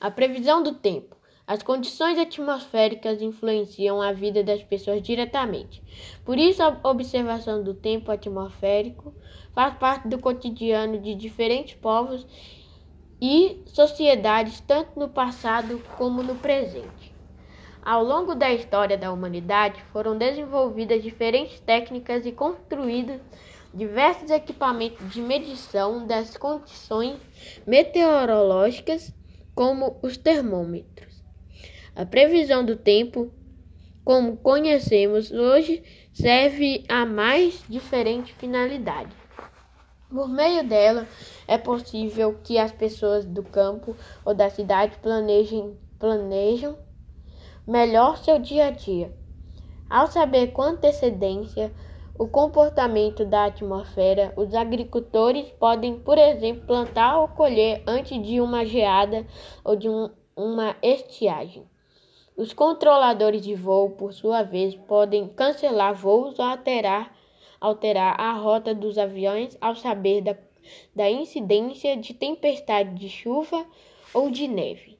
A previsão do tempo. As condições atmosféricas influenciam a vida das pessoas diretamente. Por isso, a observação do tempo atmosférico faz parte do cotidiano de diferentes povos e sociedades, tanto no passado como no presente. Ao longo da história da humanidade, foram desenvolvidas diferentes técnicas e construídos diversos equipamentos de medição das condições meteorológicas, como os termômetros. A previsão do tempo, como conhecemos hoje, serve a mais diferentes finalidades. Por meio dela, é possível que as pessoas do campo ou da cidade planejem, planejam melhor seu dia a dia. Ao saber com antecedência o comportamento da atmosfera, os agricultores podem, por exemplo, plantar ou colher antes de uma geada ou de um, uma estiagem. Os controladores de voo, por sua vez, podem cancelar voos ou alterar, alterar a rota dos aviões ao saber da, da incidência de tempestade de chuva ou de neve.